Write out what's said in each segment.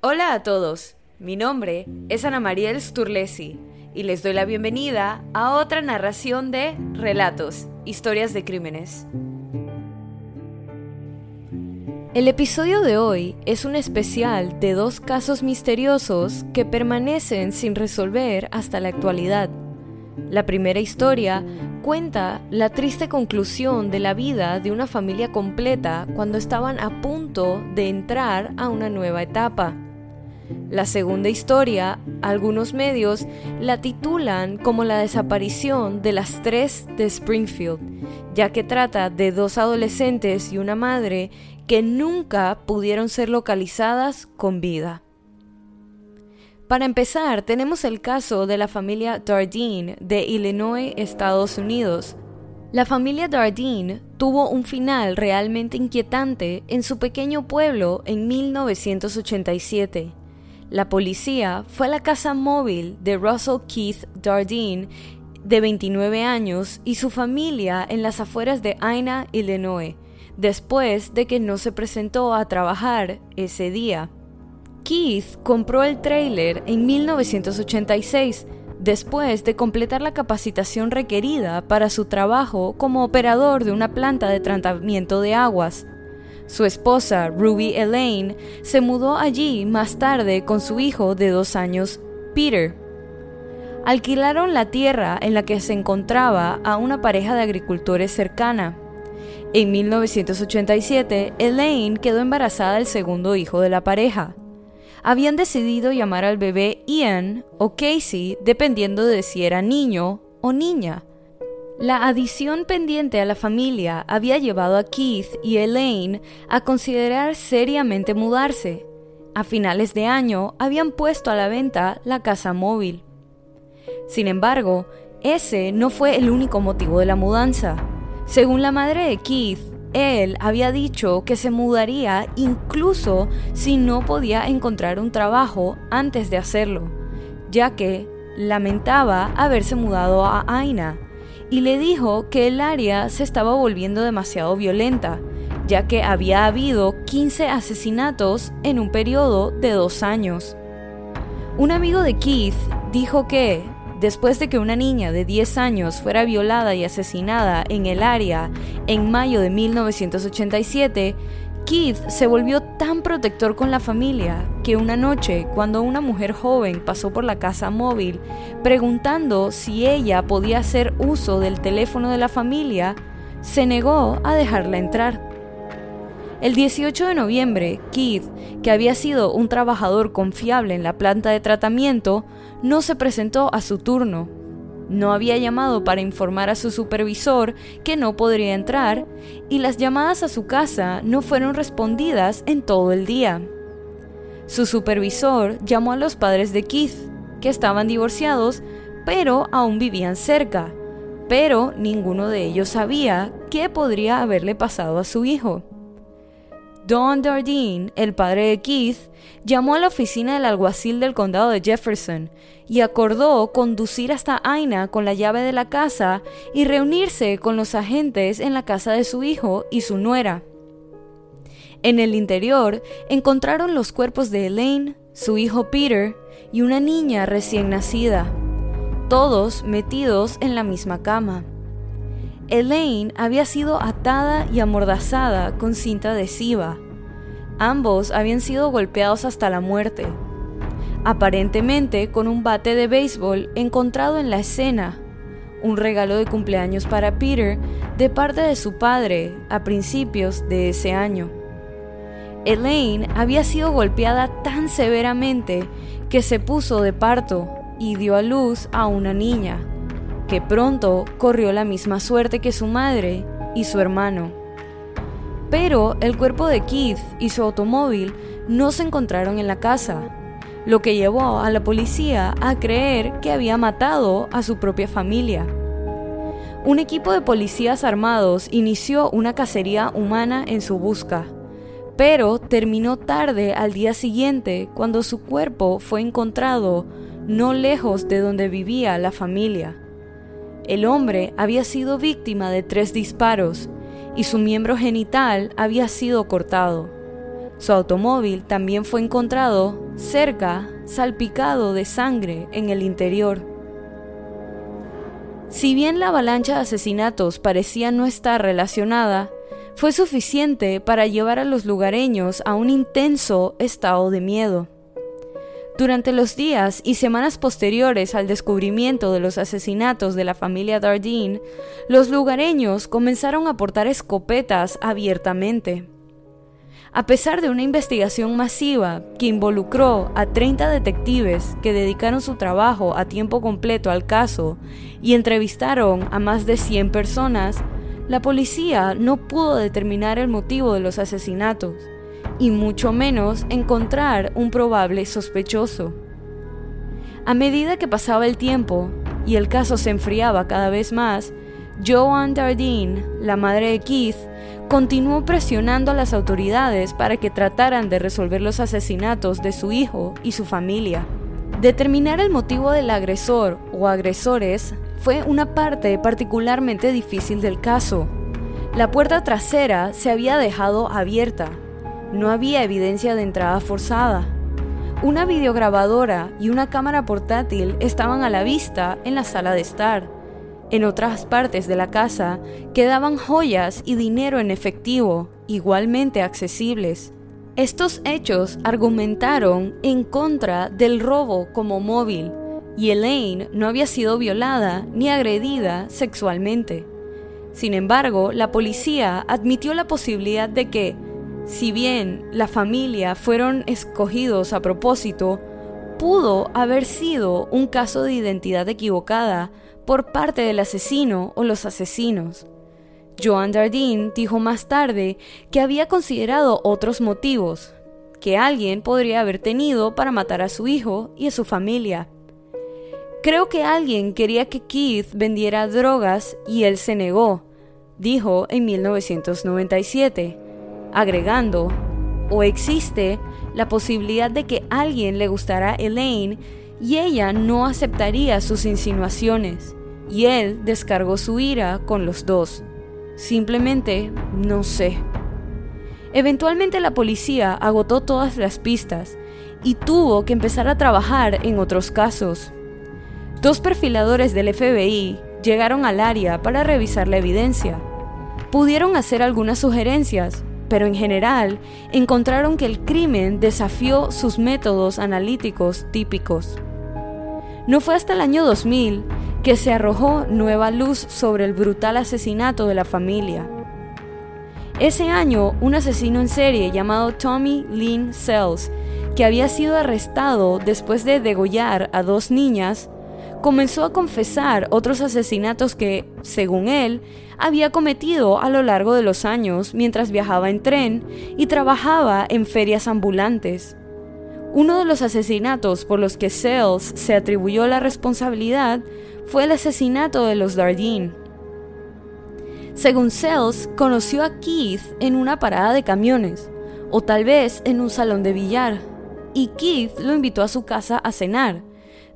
Hola a todos, mi nombre es Ana Mariel Sturlesi y les doy la bienvenida a otra narración de Relatos, Historias de Crímenes. El episodio de hoy es un especial de dos casos misteriosos que permanecen sin resolver hasta la actualidad. La primera historia cuenta la triste conclusión de la vida de una familia completa cuando estaban a punto de entrar a una nueva etapa. La segunda historia, algunos medios la titulan como la desaparición de las tres de Springfield, ya que trata de dos adolescentes y una madre que nunca pudieron ser localizadas con vida. Para empezar, tenemos el caso de la familia Dardine de Illinois, Estados Unidos. La familia Dardine tuvo un final realmente inquietante en su pequeño pueblo en 1987. La policía fue a la casa móvil de Russell Keith Dardine, de 29 años, y su familia en las afueras de Aina, Illinois, después de que no se presentó a trabajar ese día. Keith compró el trailer en 1986, después de completar la capacitación requerida para su trabajo como operador de una planta de tratamiento de aguas. Su esposa, Ruby Elaine, se mudó allí más tarde con su hijo de dos años, Peter. Alquilaron la tierra en la que se encontraba a una pareja de agricultores cercana. En 1987, Elaine quedó embarazada del segundo hijo de la pareja. Habían decidido llamar al bebé Ian o Casey dependiendo de si era niño o niña. La adición pendiente a la familia había llevado a Keith y Elaine a considerar seriamente mudarse. A finales de año habían puesto a la venta la casa móvil. Sin embargo, ese no fue el único motivo de la mudanza. Según la madre de Keith, él había dicho que se mudaría incluso si no podía encontrar un trabajo antes de hacerlo, ya que lamentaba haberse mudado a Aina y le dijo que el área se estaba volviendo demasiado violenta, ya que había habido 15 asesinatos en un periodo de dos años. Un amigo de Keith dijo que, después de que una niña de 10 años fuera violada y asesinada en el área en mayo de 1987, Keith se volvió tan protector con la familia que una noche, cuando una mujer joven pasó por la casa móvil preguntando si ella podía hacer uso del teléfono de la familia, se negó a dejarla entrar. El 18 de noviembre, Keith, que había sido un trabajador confiable en la planta de tratamiento, no se presentó a su turno no había llamado para informar a su supervisor que no podría entrar y las llamadas a su casa no fueron respondidas en todo el día. Su supervisor llamó a los padres de Keith, que estaban divorciados, pero aún vivían cerca, pero ninguno de ellos sabía qué podría haberle pasado a su hijo. Don Dardine, el padre de Keith, llamó a la oficina del alguacil del condado de Jefferson y acordó conducir hasta Aina con la llave de la casa y reunirse con los agentes en la casa de su hijo y su nuera. En el interior encontraron los cuerpos de Elaine, su hijo Peter y una niña recién nacida, todos metidos en la misma cama. Elaine había sido atada y amordazada con cinta adhesiva. Ambos habían sido golpeados hasta la muerte, aparentemente con un bate de béisbol encontrado en la escena, un regalo de cumpleaños para Peter de parte de su padre a principios de ese año. Elaine había sido golpeada tan severamente que se puso de parto y dio a luz a una niña que pronto corrió la misma suerte que su madre y su hermano. Pero el cuerpo de Keith y su automóvil no se encontraron en la casa, lo que llevó a la policía a creer que había matado a su propia familia. Un equipo de policías armados inició una cacería humana en su busca, pero terminó tarde al día siguiente cuando su cuerpo fue encontrado no lejos de donde vivía la familia. El hombre había sido víctima de tres disparos y su miembro genital había sido cortado. Su automóvil también fue encontrado cerca, salpicado de sangre en el interior. Si bien la avalancha de asesinatos parecía no estar relacionada, fue suficiente para llevar a los lugareños a un intenso estado de miedo. Durante los días y semanas posteriores al descubrimiento de los asesinatos de la familia Dardine, los lugareños comenzaron a portar escopetas abiertamente. A pesar de una investigación masiva que involucró a 30 detectives que dedicaron su trabajo a tiempo completo al caso y entrevistaron a más de 100 personas, la policía no pudo determinar el motivo de los asesinatos y mucho menos encontrar un probable sospechoso. A medida que pasaba el tiempo y el caso se enfriaba cada vez más, Joan Dardine, la madre de Keith, continuó presionando a las autoridades para que trataran de resolver los asesinatos de su hijo y su familia. Determinar el motivo del agresor o agresores fue una parte particularmente difícil del caso. La puerta trasera se había dejado abierta no había evidencia de entrada forzada. Una videograbadora y una cámara portátil estaban a la vista en la sala de estar. En otras partes de la casa quedaban joyas y dinero en efectivo, igualmente accesibles. Estos hechos argumentaron en contra del robo como móvil, y Elaine no había sido violada ni agredida sexualmente. Sin embargo, la policía admitió la posibilidad de que, si bien la familia fueron escogidos a propósito, pudo haber sido un caso de identidad equivocada por parte del asesino o los asesinos. Joan Dardine dijo más tarde que había considerado otros motivos que alguien podría haber tenido para matar a su hijo y a su familia. Creo que alguien quería que Keith vendiera drogas y él se negó, dijo en 1997 agregando, o existe la posibilidad de que alguien le gustara a Elaine y ella no aceptaría sus insinuaciones, y él descargó su ira con los dos. Simplemente no sé. Eventualmente la policía agotó todas las pistas y tuvo que empezar a trabajar en otros casos. Dos perfiladores del FBI llegaron al área para revisar la evidencia. Pudieron hacer algunas sugerencias, pero en general encontraron que el crimen desafió sus métodos analíticos típicos. No fue hasta el año 2000 que se arrojó nueva luz sobre el brutal asesinato de la familia. Ese año, un asesino en serie llamado Tommy Lynn Sells, que había sido arrestado después de degollar a dos niñas, comenzó a confesar otros asesinatos que, según él, había cometido a lo largo de los años mientras viajaba en tren y trabajaba en ferias ambulantes. Uno de los asesinatos por los que Sells se atribuyó la responsabilidad fue el asesinato de los Dardine. Según Sells, conoció a Keith en una parada de camiones, o tal vez en un salón de billar, y Keith lo invitó a su casa a cenar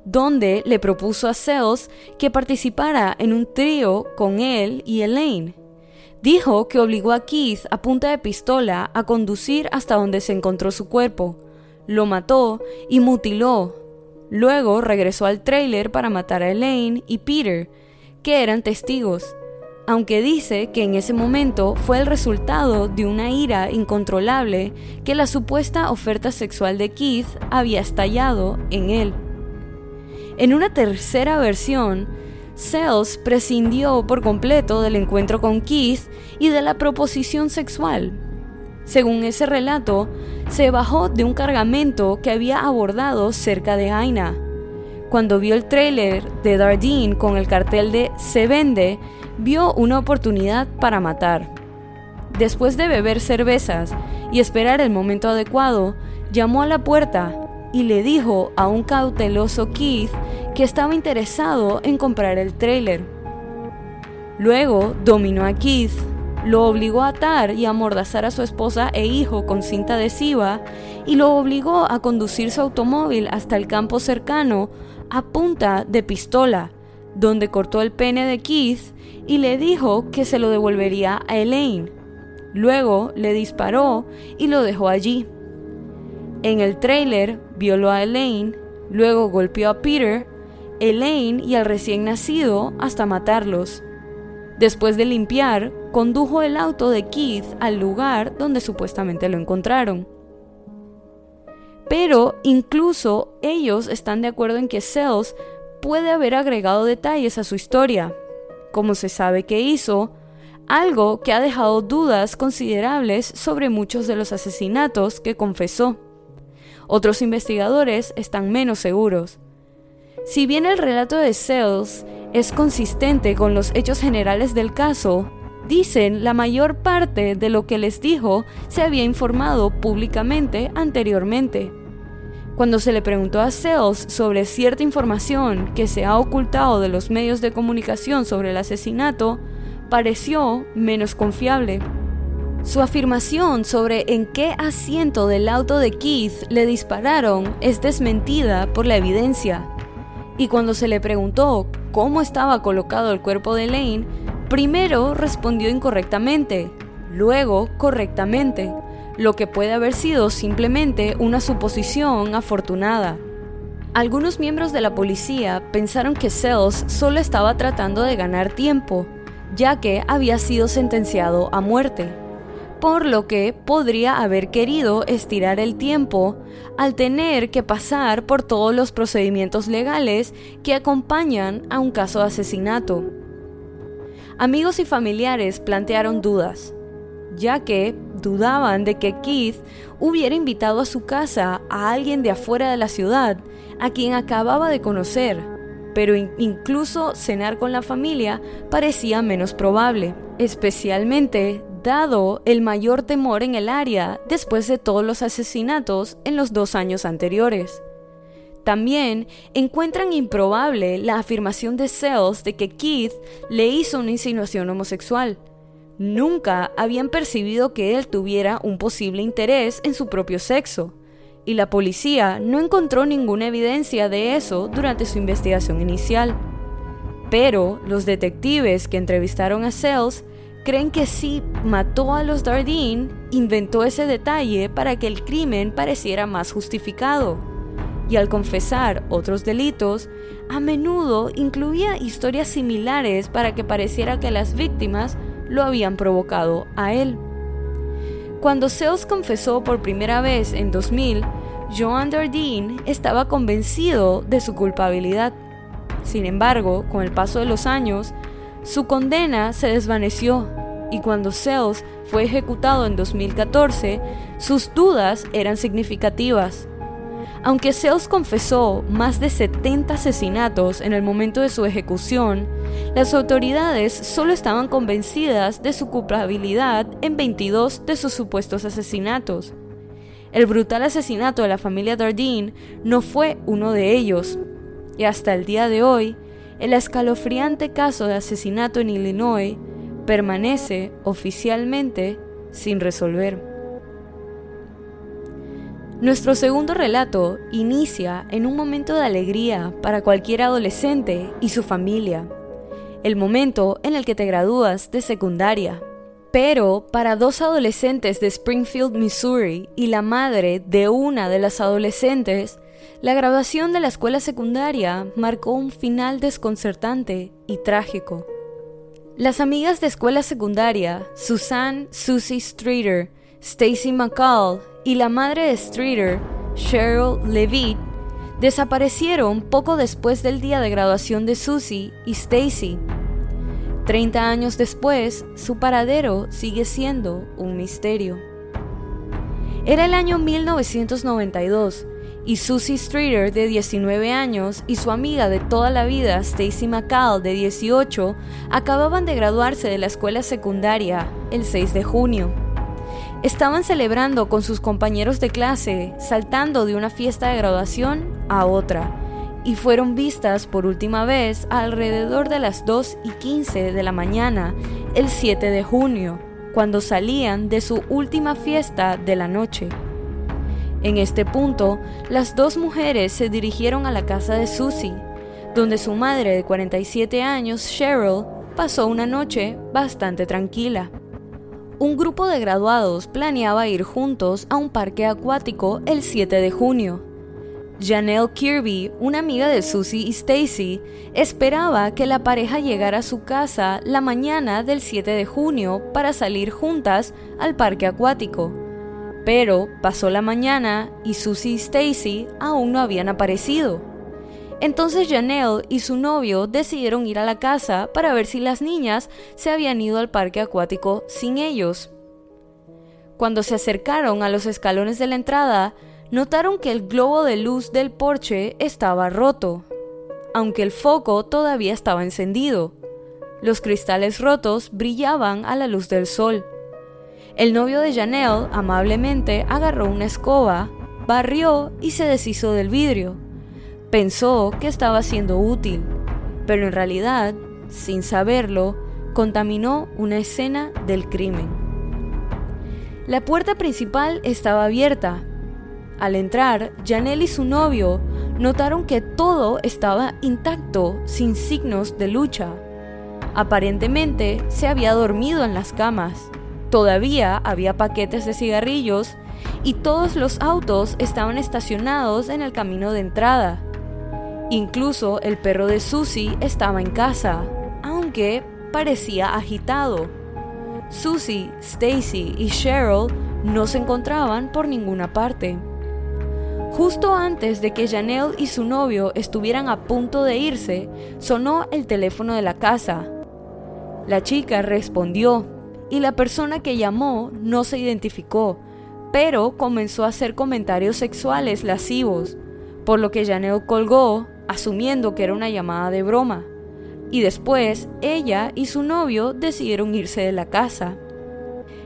donde le propuso a Sells que participara en un trío con él y Elaine. Dijo que obligó a Keith a punta de pistola a conducir hasta donde se encontró su cuerpo, lo mató y mutiló. Luego regresó al trailer para matar a Elaine y Peter, que eran testigos, aunque dice que en ese momento fue el resultado de una ira incontrolable que la supuesta oferta sexual de Keith había estallado en él. En una tercera versión, Sells prescindió por completo del encuentro con Keith y de la proposición sexual. Según ese relato, se bajó de un cargamento que había abordado cerca de Aina. Cuando vio el tráiler de Dardine con el cartel de Se vende, vio una oportunidad para matar. Después de beber cervezas y esperar el momento adecuado, llamó a la puerta y le dijo a un cauteloso Keith que estaba interesado en comprar el trailer. Luego dominó a Keith, lo obligó a atar y amordazar a su esposa e hijo con cinta adhesiva y lo obligó a conducir su automóvil hasta el campo cercano a punta de pistola, donde cortó el pene de Keith y le dijo que se lo devolvería a Elaine. Luego le disparó y lo dejó allí. En el tráiler violó a Elaine, luego golpeó a Peter, Elaine y al recién nacido hasta matarlos. Después de limpiar, condujo el auto de Keith al lugar donde supuestamente lo encontraron. Pero incluso ellos están de acuerdo en que Sells puede haber agregado detalles a su historia, como se sabe que hizo, algo que ha dejado dudas considerables sobre muchos de los asesinatos que confesó. Otros investigadores están menos seguros. Si bien el relato de Sells es consistente con los hechos generales del caso, dicen la mayor parte de lo que les dijo se había informado públicamente anteriormente. Cuando se le preguntó a Sells sobre cierta información que se ha ocultado de los medios de comunicación sobre el asesinato, pareció menos confiable. Su afirmación sobre en qué asiento del auto de Keith le dispararon es desmentida por la evidencia. Y cuando se le preguntó cómo estaba colocado el cuerpo de Lane, primero respondió incorrectamente, luego correctamente lo que puede haber sido simplemente una suposición afortunada. Algunos miembros de la policía pensaron que Sells solo estaba tratando de ganar tiempo, ya que había sido sentenciado a muerte, por lo que podría haber querido estirar el tiempo al tener que pasar por todos los procedimientos legales que acompañan a un caso de asesinato. Amigos y familiares plantearon dudas, ya que dudaban de que Keith hubiera invitado a su casa a alguien de afuera de la ciudad, a quien acababa de conocer, pero incluso cenar con la familia parecía menos probable, especialmente dado el mayor temor en el área después de todos los asesinatos en los dos años anteriores. También encuentran improbable la afirmación de Sells de que Keith le hizo una insinuación homosexual, Nunca habían percibido que él tuviera un posible interés en su propio sexo, y la policía no encontró ninguna evidencia de eso durante su investigación inicial. Pero los detectives que entrevistaron a Sells creen que si mató a los Dardine, inventó ese detalle para que el crimen pareciera más justificado. Y al confesar otros delitos, a menudo incluía historias similares para que pareciera que las víctimas lo habían provocado a él. Cuando Sells confesó por primera vez en 2000, Joan Dardine estaba convencido de su culpabilidad. Sin embargo, con el paso de los años, su condena se desvaneció y cuando Sells fue ejecutado en 2014, sus dudas eran significativas. Aunque Sells confesó más de 70 asesinatos en el momento de su ejecución, las autoridades solo estaban convencidas de su culpabilidad en 22 de sus supuestos asesinatos. El brutal asesinato de la familia Dardine no fue uno de ellos, y hasta el día de hoy, el escalofriante caso de asesinato en Illinois permanece oficialmente sin resolver. Nuestro segundo relato inicia en un momento de alegría para cualquier adolescente y su familia, el momento en el que te gradúas de secundaria. Pero para dos adolescentes de Springfield, Missouri y la madre de una de las adolescentes, la graduación de la escuela secundaria marcó un final desconcertante y trágico. Las amigas de escuela secundaria, Susan Susie Streeter, Stacy McCall y la madre de Streeter, Cheryl Levitt, desaparecieron poco después del día de graduación de Susie y Stacy. Treinta años después, su paradero sigue siendo un misterio. Era el año 1992 y Susie Streeter, de 19 años, y su amiga de toda la vida, Stacy McCall, de 18, acababan de graduarse de la escuela secundaria el 6 de junio. Estaban celebrando con sus compañeros de clase, saltando de una fiesta de graduación a otra, y fueron vistas por última vez alrededor de las 2 y 15 de la mañana el 7 de junio, cuando salían de su última fiesta de la noche. En este punto, las dos mujeres se dirigieron a la casa de Susie, donde su madre de 47 años, Cheryl, pasó una noche bastante tranquila. un grupo de graduados planeaba ir juntos a un parque acuático el 7 de junio. Janelle Kirby, una amiga de Susie y Stacy, esperaba que la pareja llegara a su casa la mañana del 7 de junio para salir juntas al parque acuático. Pero pasó la mañana y Susie y Stacy aún no habían aparecido. Entonces Janelle y su novio decidieron ir a la casa para ver si las niñas se habían ido al parque acuático sin ellos. Cuando se acercaron a los escalones de la entrada, notaron que el globo de luz del porche estaba roto, aunque el foco todavía estaba encendido. Los cristales rotos brillaban a la luz del sol. El novio de Janelle amablemente agarró una escoba, barrió y se deshizo del vidrio. Pensó que estaba siendo útil, pero en realidad, sin saberlo, contaminó una escena del crimen. La puerta principal estaba abierta, al entrar, Janelle y su novio notaron que todo estaba intacto, sin signos de lucha. Aparentemente se había dormido en las camas. Todavía había paquetes de cigarrillos y todos los autos estaban estacionados en el camino de entrada. Incluso el perro de Susie estaba en casa, aunque parecía agitado. Susie, Stacy y Cheryl no se encontraban por ninguna parte. Justo antes de que Janelle y su novio estuvieran a punto de irse, sonó el teléfono de la casa. La chica respondió y la persona que llamó no se identificó, pero comenzó a hacer comentarios sexuales lascivos, por lo que Janelle colgó, asumiendo que era una llamada de broma. Y después ella y su novio decidieron irse de la casa.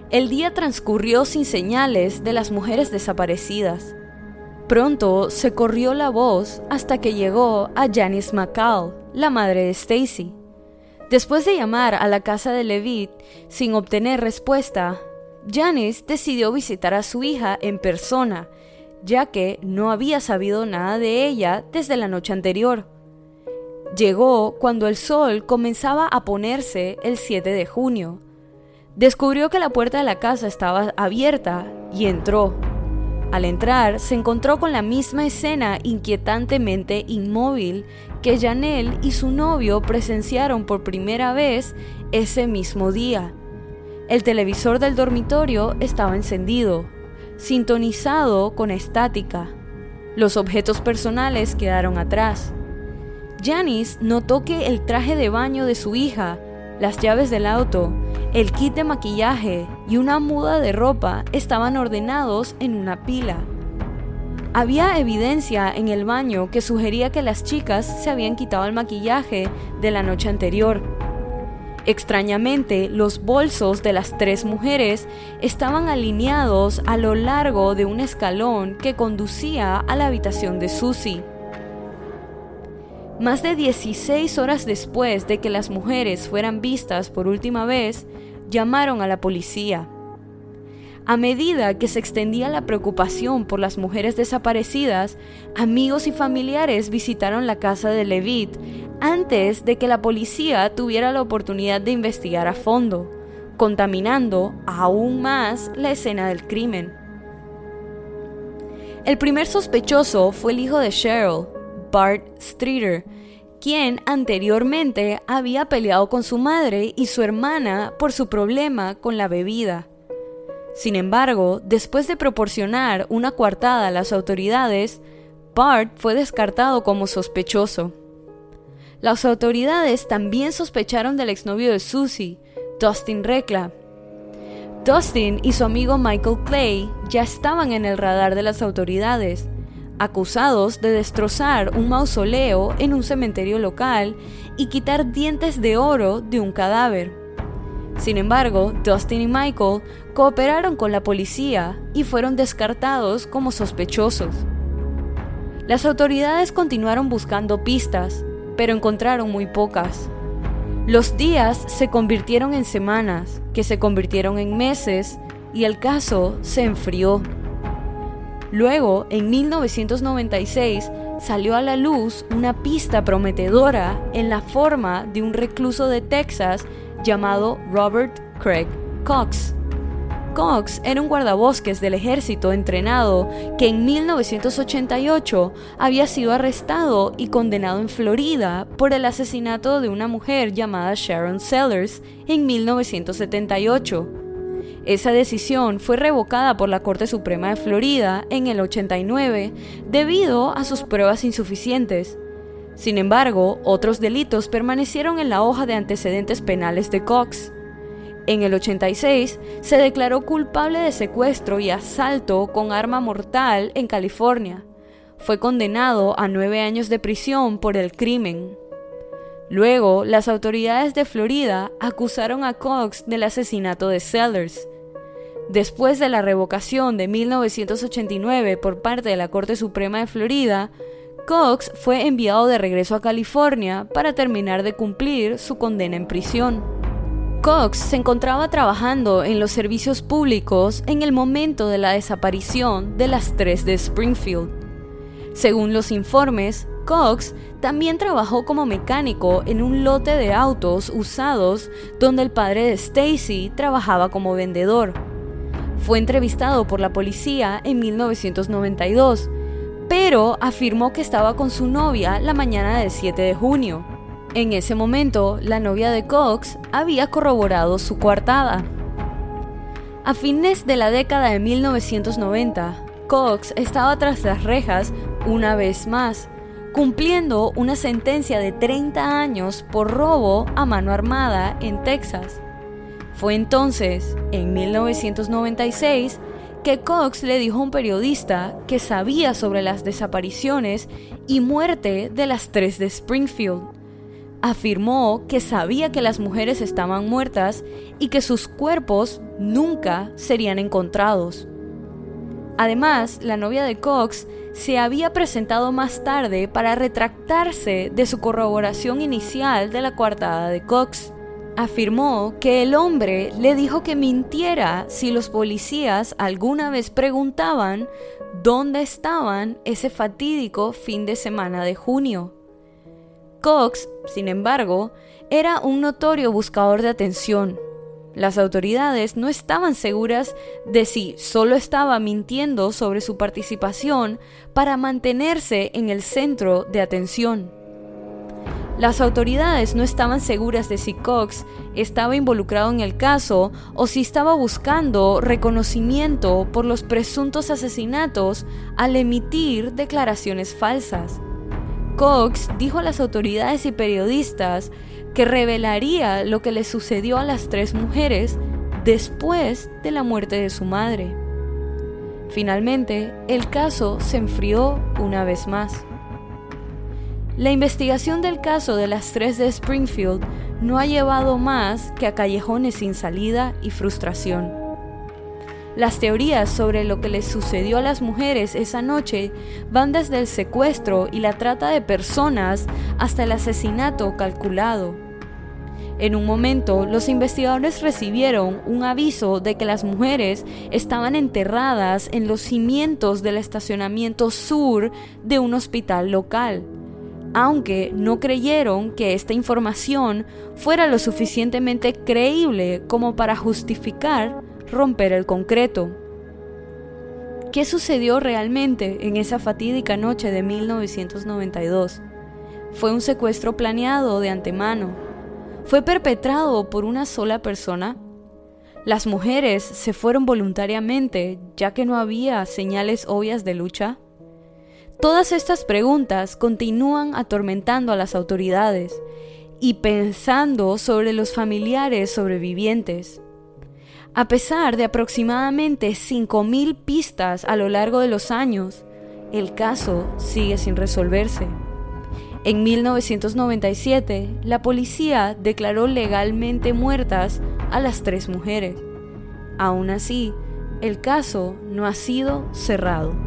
El día transcurrió sin señales de las mujeres desaparecidas. Pronto se corrió la voz hasta que llegó a Janice McCall, la madre de Stacy. Después de llamar a la casa de Levitt sin obtener respuesta, Janice decidió visitar a su hija en persona, ya que no había sabido nada de ella desde la noche anterior. Llegó cuando el sol comenzaba a ponerse el 7 de junio. Descubrió que la puerta de la casa estaba abierta y entró. Al entrar, se encontró con la misma escena inquietantemente inmóvil que Janelle y su novio presenciaron por primera vez ese mismo día. El televisor del dormitorio estaba encendido, sintonizado con estática. Los objetos personales quedaron atrás. Janice notó que el traje de baño de su hija, las llaves del auto el kit de maquillaje y una muda de ropa estaban ordenados en una pila. Había evidencia en el baño que sugería que las chicas se habían quitado el maquillaje de la noche anterior. Extrañamente, los bolsos de las tres mujeres estaban alineados a lo largo de un escalón que conducía a la habitación de Susie. Más de 16 horas después de que las mujeres fueran vistas por última vez, llamaron a la policía. A medida que se extendía la preocupación por las mujeres desaparecidas, amigos y familiares visitaron la casa de Levitt antes de que la policía tuviera la oportunidad de investigar a fondo, contaminando aún más la escena del crimen. El primer sospechoso fue el hijo de Cheryl, Bart Streeter, quien anteriormente había peleado con su madre y su hermana por su problema con la bebida. Sin embargo, después de proporcionar una coartada a las autoridades, Bart fue descartado como sospechoso. Las autoridades también sospecharon del exnovio de Susie, Dustin Recla. Dustin y su amigo Michael Clay ya estaban en el radar de las autoridades, acusados de destrozar un mausoleo en un cementerio local y quitar dientes de oro de un cadáver. Sin embargo, Dustin y Michael cooperaron con la policía y fueron descartados como sospechosos. Las autoridades continuaron buscando pistas, pero encontraron muy pocas. Los días se convirtieron en semanas, que se convirtieron en meses, y el caso se enfrió. Luego, en 1996, salió a la luz una pista prometedora en la forma de un recluso de Texas llamado Robert Craig Cox. Cox era un guardabosques del ejército entrenado que en 1988 había sido arrestado y condenado en Florida por el asesinato de una mujer llamada Sharon Sellers en 1978. Esa decisión fue revocada por la Corte Suprema de Florida en el 89 debido a sus pruebas insuficientes. Sin embargo, otros delitos permanecieron en la hoja de antecedentes penales de Cox. En el 86 se declaró culpable de secuestro y asalto con arma mortal en California. Fue condenado a nueve años de prisión por el crimen. Luego, las autoridades de Florida acusaron a Cox del asesinato de Sellers. Después de la revocación de 1989 por parte de la Corte Suprema de Florida, Cox fue enviado de regreso a California para terminar de cumplir su condena en prisión. Cox se encontraba trabajando en los servicios públicos en el momento de la desaparición de las tres de Springfield. Según los informes, Cox también trabajó como mecánico en un lote de autos usados donde el padre de Stacy trabajaba como vendedor. Fue entrevistado por la policía en 1992, pero afirmó que estaba con su novia la mañana del 7 de junio. En ese momento, la novia de Cox había corroborado su coartada. A fines de la década de 1990, Cox estaba tras las rejas una vez más, cumpliendo una sentencia de 30 años por robo a mano armada en Texas. Fue entonces, en 1996, que Cox le dijo a un periodista que sabía sobre las desapariciones y muerte de las tres de Springfield afirmó que sabía que las mujeres estaban muertas y que sus cuerpos nunca serían encontrados. Además, la novia de Cox se había presentado más tarde para retractarse de su corroboración inicial de la coartada de Cox. Afirmó que el hombre le dijo que mintiera si los policías alguna vez preguntaban dónde estaban ese fatídico fin de semana de junio. Cox, sin embargo, era un notorio buscador de atención. Las autoridades no estaban seguras de si solo estaba mintiendo sobre su participación para mantenerse en el centro de atención. Las autoridades no estaban seguras de si Cox estaba involucrado en el caso o si estaba buscando reconocimiento por los presuntos asesinatos al emitir declaraciones falsas. Cox dijo a las autoridades y periodistas que revelaría lo que le sucedió a las tres mujeres después de la muerte de su madre. Finalmente, el caso se enfrió una vez más. La investigación del caso de las tres de Springfield no ha llevado más que a callejones sin salida y frustración. Las teorías sobre lo que les sucedió a las mujeres esa noche van desde el secuestro y la trata de personas hasta el asesinato calculado. En un momento, los investigadores recibieron un aviso de que las mujeres estaban enterradas en los cimientos del estacionamiento sur de un hospital local, aunque no creyeron que esta información fuera lo suficientemente creíble como para justificar romper el concreto. ¿Qué sucedió realmente en esa fatídica noche de 1992? ¿Fue un secuestro planeado de antemano? ¿Fue perpetrado por una sola persona? ¿Las mujeres se fueron voluntariamente ya que no había señales obvias de lucha? Todas estas preguntas continúan atormentando a las autoridades y pensando sobre los familiares sobrevivientes. A pesar de aproximadamente 5.000 pistas a lo largo de los años, el caso sigue sin resolverse. En 1997, la policía declaró legalmente muertas a las tres mujeres. Aún así, el caso no ha sido cerrado.